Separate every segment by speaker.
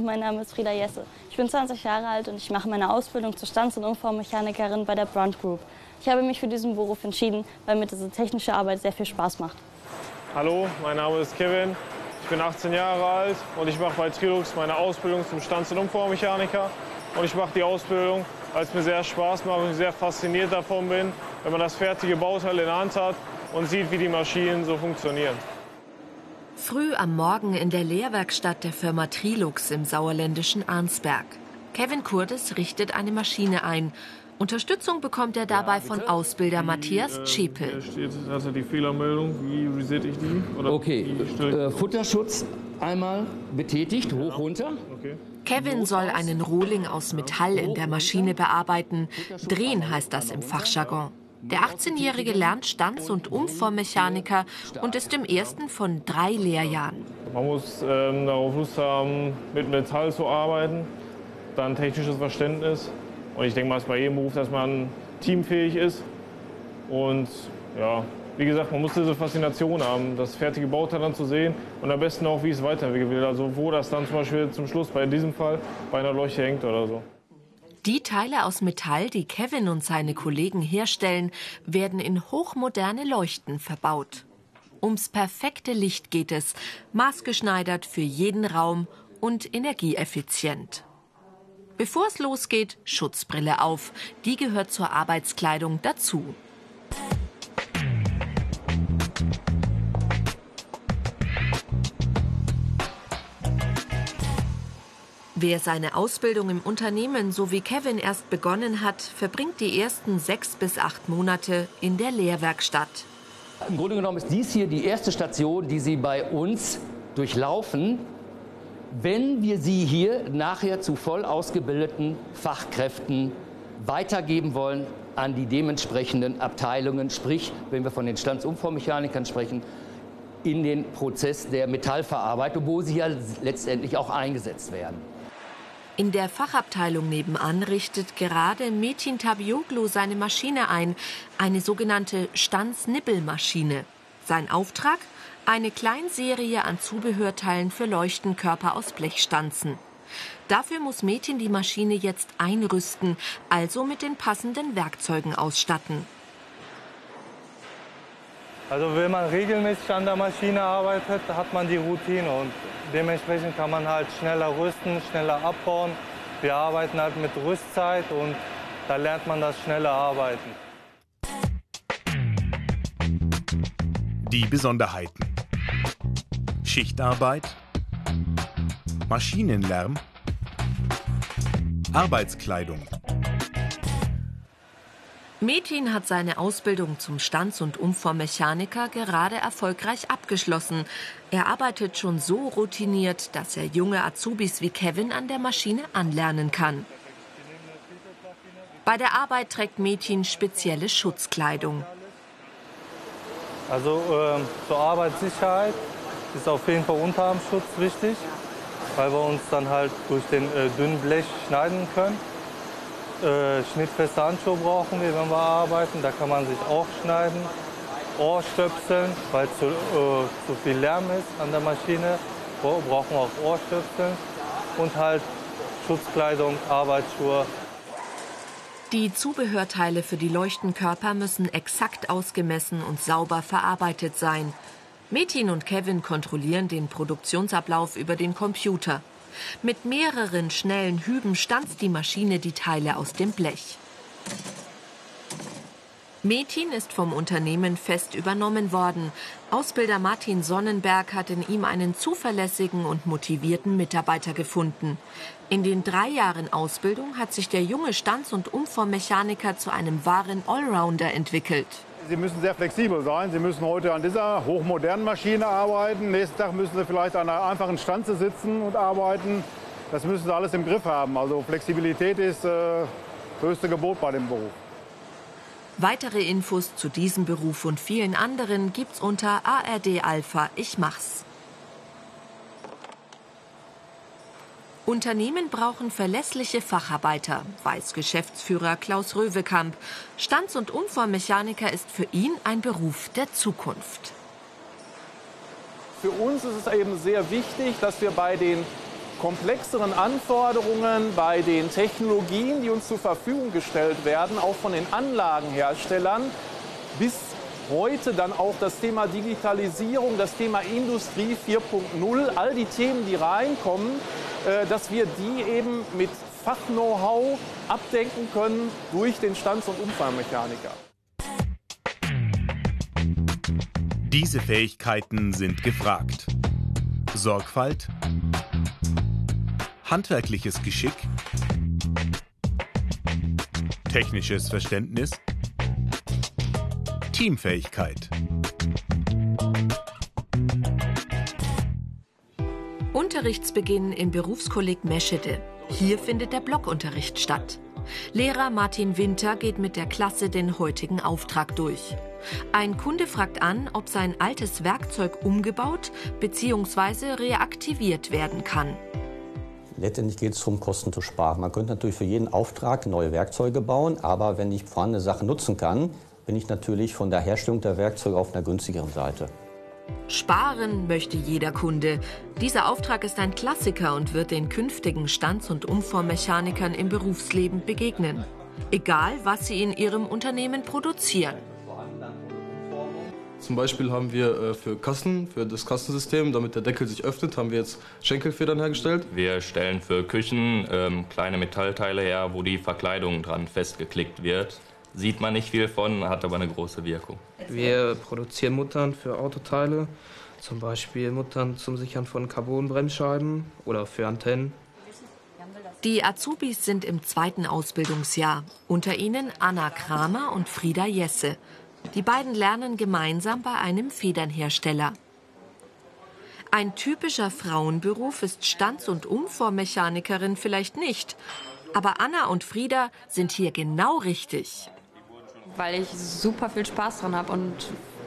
Speaker 1: Mein Name ist Frieda Jesse. Ich bin 20 Jahre alt und ich mache meine Ausbildung zur Stanz- und Umformmechanikerin bei der Brunt Group. Ich habe mich für diesen Beruf entschieden, weil mir diese technische Arbeit sehr viel Spaß macht.
Speaker 2: Hallo, mein Name ist Kevin. Ich bin 18 Jahre alt und ich mache bei Trilux meine Ausbildung zum Stanz- und Umformmechaniker. Und ich mache die Ausbildung, weil es mir sehr Spaß macht und ich sehr fasziniert davon bin, wenn man das fertige Bauteil in der Hand hat und sieht, wie die Maschinen so funktionieren.
Speaker 3: Früh am Morgen in der Lehrwerkstatt der Firma Trilux im sauerländischen Arnsberg. Kevin Kurdes richtet eine Maschine ein. Unterstützung bekommt er dabei von Ausbilder Matthias Schepel.
Speaker 2: Hier steht also die Fehlermeldung. Wie resette ich die? Oder
Speaker 4: Okay,
Speaker 2: stelle ich-
Speaker 4: äh, Futterschutz einmal betätigt, hoch, runter.
Speaker 2: okay.
Speaker 3: Kevin soll einen Rohling aus Metall in der Maschine bearbeiten. Drehen heißt das im Fachjargon. Der 18-Jährige lernt Stanz- und Umformmechaniker und ist im ersten von drei Lehrjahren.
Speaker 2: Man muss ähm, darauf Lust haben, mit Metall zu arbeiten, dann technisches Verständnis. Und ich denke mal, es ist bei jedem Beruf, dass man teamfähig ist. Und ja, wie gesagt, man muss diese Faszination haben, das fertige Bauteil dann zu sehen und am besten auch, wie es weiterentwickelt wird. Also wo das dann zum Beispiel zum Schluss bei diesem Fall bei einer Leuchte hängt oder so.
Speaker 3: Die Teile aus Metall, die Kevin und seine Kollegen herstellen, werden in hochmoderne Leuchten verbaut. Ums perfekte Licht geht es, maßgeschneidert für jeden Raum und energieeffizient. Bevor es losgeht, Schutzbrille auf. Die gehört zur Arbeitskleidung dazu. Wer seine Ausbildung im Unternehmen so wie Kevin erst begonnen hat, verbringt die ersten sechs bis acht Monate in der Lehrwerkstatt.
Speaker 4: Im Grunde genommen ist dies hier die erste Station, die Sie bei uns durchlaufen, wenn wir Sie hier nachher zu voll ausgebildeten Fachkräften weitergeben wollen an die dementsprechenden Abteilungen, sprich, wenn wir von den Standsumformmechanikern sprechen, in den Prozess der Metallverarbeitung, wo sie ja letztendlich auch eingesetzt werden.
Speaker 3: In der Fachabteilung nebenan richtet gerade Metin Tabioglu seine Maschine ein, eine sogenannte Stanz-Nibbelmaschine. Sein Auftrag? Eine Kleinserie an Zubehörteilen für Leuchtenkörper aus Blechstanzen. Dafür muss Metin die Maschine jetzt einrüsten, also mit den passenden Werkzeugen ausstatten.
Speaker 5: Also wenn man regelmäßig an der Maschine arbeitet, hat man die Routine und dementsprechend kann man halt schneller rüsten, schneller abbauen. Wir arbeiten halt mit Rüstzeit und da lernt man das schneller arbeiten.
Speaker 6: Die Besonderheiten. Schichtarbeit, Maschinenlärm, Arbeitskleidung.
Speaker 3: Metin hat seine Ausbildung zum Stanz- und Umformmechaniker gerade erfolgreich abgeschlossen. Er arbeitet schon so routiniert, dass er junge Azubis wie Kevin an der Maschine anlernen kann. Bei der Arbeit trägt Metin spezielle Schutzkleidung.
Speaker 5: Also ähm, zur Arbeitssicherheit ist auf jeden Fall Unterarmschutz wichtig, weil wir uns dann halt durch den äh, dünnen Blech schneiden können. Äh, schnittfeste Handschuhe brauchen wir, wenn wir arbeiten. Da kann man sich auch schneiden. Ohrstöpseln, weil zu, äh, zu viel Lärm ist an der Maschine, bra- brauchen wir auch Ohrstöpseln. Und halt Schutzkleidung, Arbeitsschuhe.
Speaker 3: Die Zubehörteile für die Leuchtenkörper müssen exakt ausgemessen und sauber verarbeitet sein. Metin und Kevin kontrollieren den Produktionsablauf über den Computer. Mit mehreren schnellen Hüben stanzt die Maschine die Teile aus dem Blech. Metin ist vom Unternehmen fest übernommen worden. Ausbilder Martin Sonnenberg hat in ihm einen zuverlässigen und motivierten Mitarbeiter gefunden. In den drei Jahren Ausbildung hat sich der junge Stanz- und Umformmechaniker zu einem wahren Allrounder entwickelt.
Speaker 7: Sie müssen sehr flexibel sein. Sie müssen heute an dieser hochmodernen Maschine arbeiten. Nächsten Tag müssen Sie vielleicht an einer einfachen Stanze sitzen und arbeiten. Das müssen Sie alles im Griff haben. Also Flexibilität ist äh, höchste Gebot bei dem Beruf.
Speaker 3: Weitere Infos zu diesem Beruf und vielen anderen gibt's unter ARD Alpha Ich mach's. Unternehmen brauchen verlässliche Facharbeiter, weiß Geschäftsführer Klaus Röwekamp. Stanz- und Umformmechaniker ist für ihn ein Beruf der Zukunft.
Speaker 8: Für uns ist es eben sehr wichtig, dass wir bei den komplexeren Anforderungen bei den Technologien, die uns zur Verfügung gestellt werden, auch von den Anlagenherstellern, bis heute dann auch das Thema Digitalisierung, das Thema Industrie 4.0, all die Themen, die reinkommen, dass wir die eben mit Fach-Know-how abdenken können durch den Stands- und Umfallmechaniker.
Speaker 6: Diese Fähigkeiten sind gefragt. Sorgfalt, handwerkliches Geschick, technisches Verständnis, Teamfähigkeit.
Speaker 3: Unterrichtsbeginn im Berufskolleg Meschede. Hier findet der Blockunterricht statt. Lehrer Martin Winter geht mit der Klasse den heutigen Auftrag durch. Ein Kunde fragt an, ob sein altes Werkzeug umgebaut bzw. reaktiviert werden kann.
Speaker 9: Letztendlich geht es darum, Kosten zu sparen. Man könnte natürlich für jeden Auftrag neue Werkzeuge bauen, aber wenn ich vorhandene Sachen nutzen kann, bin ich natürlich von der Herstellung der Werkzeuge auf einer günstigeren Seite.
Speaker 3: Sparen möchte jeder Kunde. Dieser Auftrag ist ein Klassiker und wird den künftigen Stands- und Umformmechanikern im Berufsleben begegnen. Egal, was sie in ihrem Unternehmen produzieren.
Speaker 10: Zum Beispiel haben wir äh, für Kassen, für das Kassensystem, damit der Deckel sich öffnet, haben wir jetzt Schenkelfedern hergestellt.
Speaker 11: Wir stellen für Küchen ähm, kleine Metallteile her, wo die Verkleidung dran festgeklickt wird. Sieht man nicht viel von, hat aber eine große Wirkung.
Speaker 12: Wir produzieren Muttern für Autoteile, zum Beispiel Muttern zum Sichern von Carbonbremsscheiben oder für Antennen.
Speaker 3: Die Azubis sind im zweiten Ausbildungsjahr. Unter ihnen Anna Kramer und Frieda Jesse. Die beiden lernen gemeinsam bei einem Federnhersteller. Ein typischer Frauenberuf ist Stands- und Umformmechanikerin vielleicht nicht. Aber Anna und Frieda sind hier genau richtig.
Speaker 13: Weil ich super viel Spaß dran habe und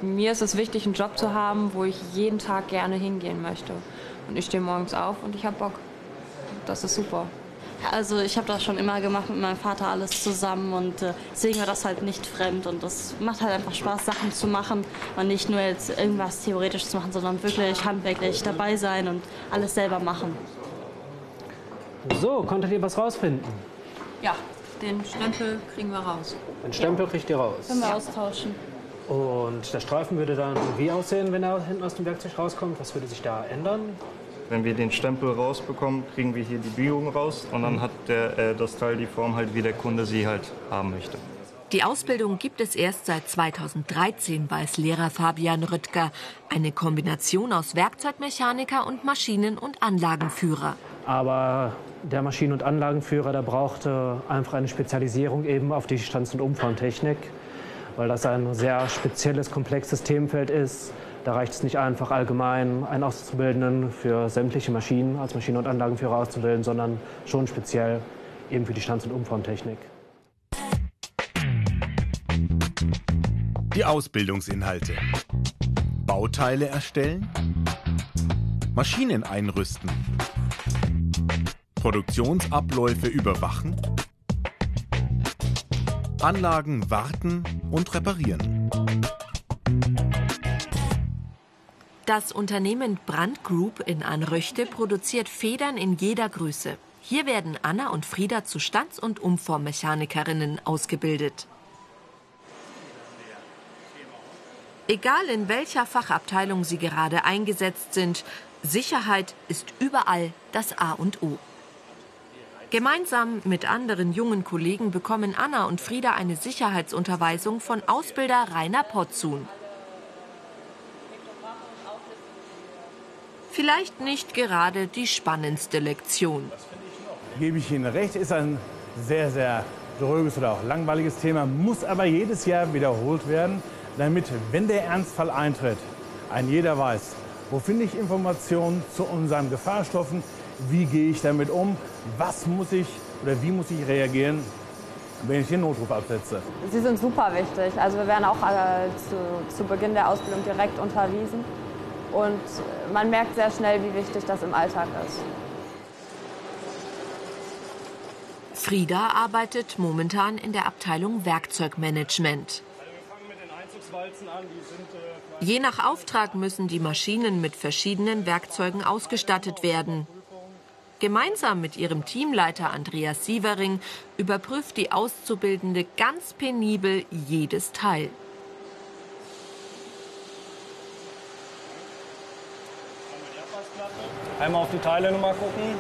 Speaker 13: mir ist es wichtig, einen Job zu haben, wo ich jeden Tag gerne hingehen möchte. Und ich stehe morgens auf und ich habe Bock. Das ist super.
Speaker 1: Also ich habe das schon immer gemacht mit meinem Vater alles zusammen und äh, deswegen war das halt nicht fremd und das macht halt einfach Spaß, Sachen zu machen und nicht nur jetzt irgendwas theoretisch zu machen, sondern wirklich handwerklich dabei sein und alles selber machen.
Speaker 14: So, konntet ihr was rausfinden?
Speaker 13: Ja, den Stempel kriegen wir raus.
Speaker 14: Den Stempel kriegt ihr raus.
Speaker 1: Können wir austauschen.
Speaker 14: Und der Streifen würde dann wie aussehen, wenn er hinten aus dem Werkzeug rauskommt? Was würde sich da ändern?
Speaker 15: Wenn wir den Stempel rausbekommen, kriegen wir hier die Biegung raus und dann hat der, äh, das Teil die Form halt, wie der Kunde sie halt haben möchte.
Speaker 3: Die Ausbildung gibt es erst seit 2013, weiß Lehrer Fabian Rüttger. Eine Kombination aus Werkzeugmechaniker und Maschinen- und Anlagenführer.
Speaker 14: Aber der Maschinen- und Anlagenführer, der brauchte einfach eine Spezialisierung eben auf die Stands- und Umformtechnik, weil das ein sehr spezielles, komplexes Themenfeld ist. Da reicht es nicht einfach allgemein, einen Auszubildenden für sämtliche Maschinen als Maschinen- und Anlagenführer auszubilden, sondern schon speziell eben für die Stands- und Umformtechnik.
Speaker 6: Die Ausbildungsinhalte. Bauteile erstellen. Maschinen einrüsten. Produktionsabläufe überwachen. Anlagen warten und reparieren.
Speaker 3: Das Unternehmen Brand Group in Anröchte produziert Federn in jeder Größe. Hier werden Anna und Frieda zu Stands- und Umformmechanikerinnen ausgebildet. Egal in welcher Fachabteilung sie gerade eingesetzt sind, Sicherheit ist überall das A und O. Gemeinsam mit anderen jungen Kollegen bekommen Anna und Frieda eine Sicherheitsunterweisung von Ausbilder Rainer Potzun. Vielleicht nicht gerade die spannendste Lektion.
Speaker 16: Gebe ich Ihnen recht, ist ein sehr, sehr dröges oder auch langweiliges Thema, muss aber jedes Jahr wiederholt werden, damit, wenn der Ernstfall eintritt, ein jeder weiß, wo finde ich Informationen zu unseren Gefahrstoffen, wie gehe ich damit um, was muss ich oder wie muss ich reagieren, wenn ich den Notruf absetze.
Speaker 17: Sie sind super wichtig. Also wir werden auch äh, zu, zu Beginn der Ausbildung direkt unterwiesen. Und man merkt sehr schnell, wie wichtig das im Alltag ist.
Speaker 3: Frieda arbeitet momentan in der Abteilung Werkzeugmanagement. Je nach Auftrag müssen die Maschinen mit verschiedenen Werkzeugen ausgestattet werden. Gemeinsam mit ihrem Teamleiter Andreas Sievering überprüft die Auszubildende ganz penibel jedes Teil.
Speaker 18: Einmal auf die Teilenummer gucken.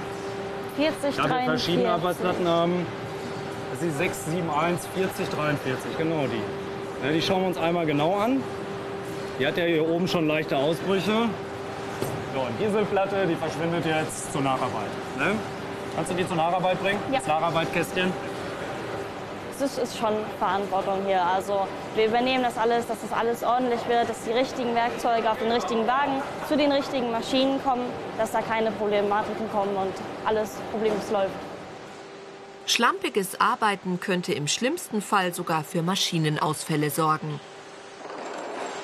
Speaker 1: 40,
Speaker 18: Da wir verschiedene Arbeitsplatten haben. Das ist die 671 40 43, genau die. Ja, die schauen wir uns einmal genau an. Die hat ja hier oben schon leichte Ausbrüche. So, und diese Platte, die verschwindet jetzt zur Nacharbeit. Ne? Kannst du die zur Nacharbeit bringen?
Speaker 1: Ja.
Speaker 18: Das Nacharbeitkästchen?
Speaker 1: Das ist schon Verantwortung hier. Also wir übernehmen das alles, dass das alles ordentlich wird, dass die richtigen Werkzeuge auf den richtigen Wagen zu den richtigen Maschinen kommen, dass da keine Problematiken kommen und alles problemlos läuft.
Speaker 3: Schlampiges Arbeiten könnte im schlimmsten Fall sogar für Maschinenausfälle sorgen.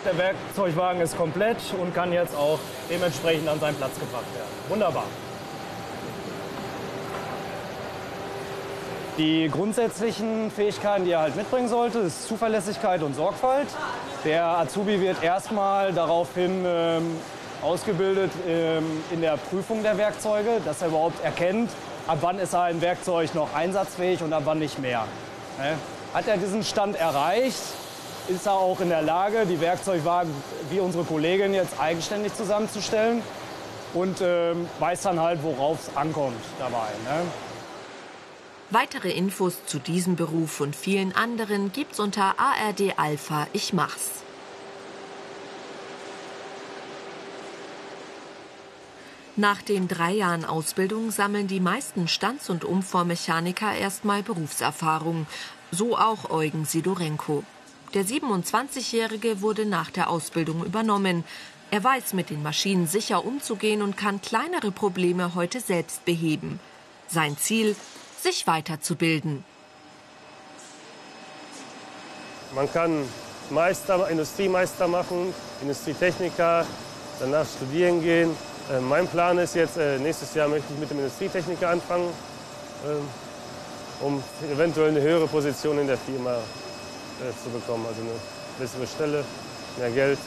Speaker 18: Der Werkzeugwagen ist komplett und kann jetzt auch dementsprechend an seinen Platz gebracht werden. Wunderbar. Die grundsätzlichen Fähigkeiten, die er halt mitbringen sollte, ist Zuverlässigkeit und Sorgfalt. Der Azubi wird erstmal daraufhin ähm, ausgebildet ähm, in der Prüfung der Werkzeuge, dass er überhaupt erkennt, ab wann ist ein Werkzeug noch einsatzfähig und ab wann nicht mehr. Hat er diesen Stand erreicht, ist er auch in der Lage, die Werkzeugwagen wie unsere Kollegin jetzt eigenständig zusammenzustellen und ähm, weiß dann halt, worauf es ankommt dabei. Ne?
Speaker 3: Weitere Infos zu diesem Beruf und vielen anderen gibt's unter ARD Alpha Ich mach's. Nach den drei Jahren Ausbildung sammeln die meisten Stands- und Umformmechaniker erstmal Berufserfahrung. So auch Eugen Sidorenko. Der 27-Jährige wurde nach der Ausbildung übernommen. Er weiß, mit den Maschinen sicher umzugehen und kann kleinere Probleme heute selbst beheben. Sein Ziel, sich weiterzubilden.
Speaker 19: Man kann Meister, Industriemeister machen, Industrietechniker, danach studieren gehen. Äh, mein Plan ist jetzt, äh, nächstes Jahr möchte ich mit dem Industrietechniker anfangen, äh, um eventuell eine höhere Position in der Firma äh, zu bekommen. Also eine bessere Stelle, mehr Geld.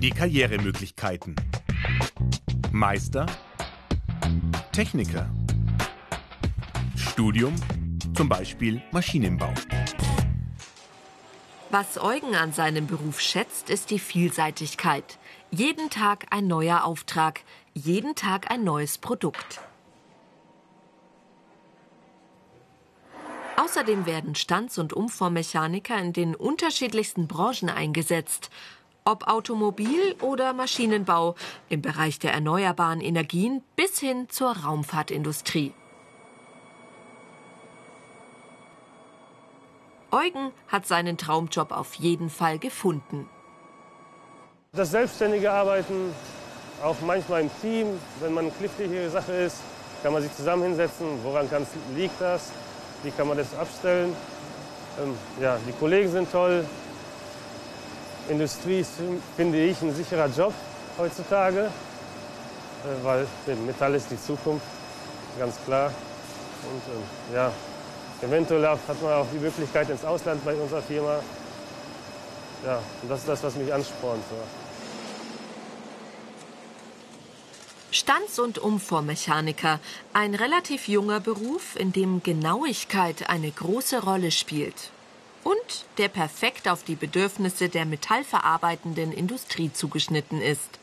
Speaker 6: Die Karrieremöglichkeiten. Meister, Techniker, Studium, zum Beispiel Maschinenbau.
Speaker 3: Was Eugen an seinem Beruf schätzt, ist die Vielseitigkeit. Jeden Tag ein neuer Auftrag, jeden Tag ein neues Produkt. Außerdem werden Stands- und Umformmechaniker in den unterschiedlichsten Branchen eingesetzt. Ob Automobil oder Maschinenbau, im Bereich der erneuerbaren Energien bis hin zur Raumfahrtindustrie. Eugen hat seinen Traumjob auf jeden Fall gefunden.
Speaker 19: Das selbstständige Arbeiten, auch manchmal im Team, wenn man eine knifflige Sache ist, kann man sich zusammen hinsetzen, woran liegt das, wie kann man das abstellen. Ähm, ja, die Kollegen sind toll. Industrie ist, finde ich, ein sicherer Job heutzutage, äh, weil Metall ist die Zukunft, ganz klar. Und ähm, ja, eventuell hat man auch die Möglichkeit ins Ausland bei unserer Firma. Ja, und das ist das, was mich anspornt. So.
Speaker 3: Stands- und Umformmechaniker, ein relativ junger Beruf, in dem Genauigkeit eine große Rolle spielt und der perfekt auf die Bedürfnisse der metallverarbeitenden Industrie zugeschnitten ist.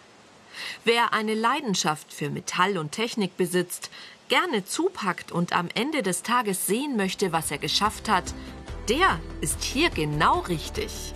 Speaker 3: Wer eine Leidenschaft für Metall und Technik besitzt, gerne zupackt und am Ende des Tages sehen möchte, was er geschafft hat, der ist hier genau richtig.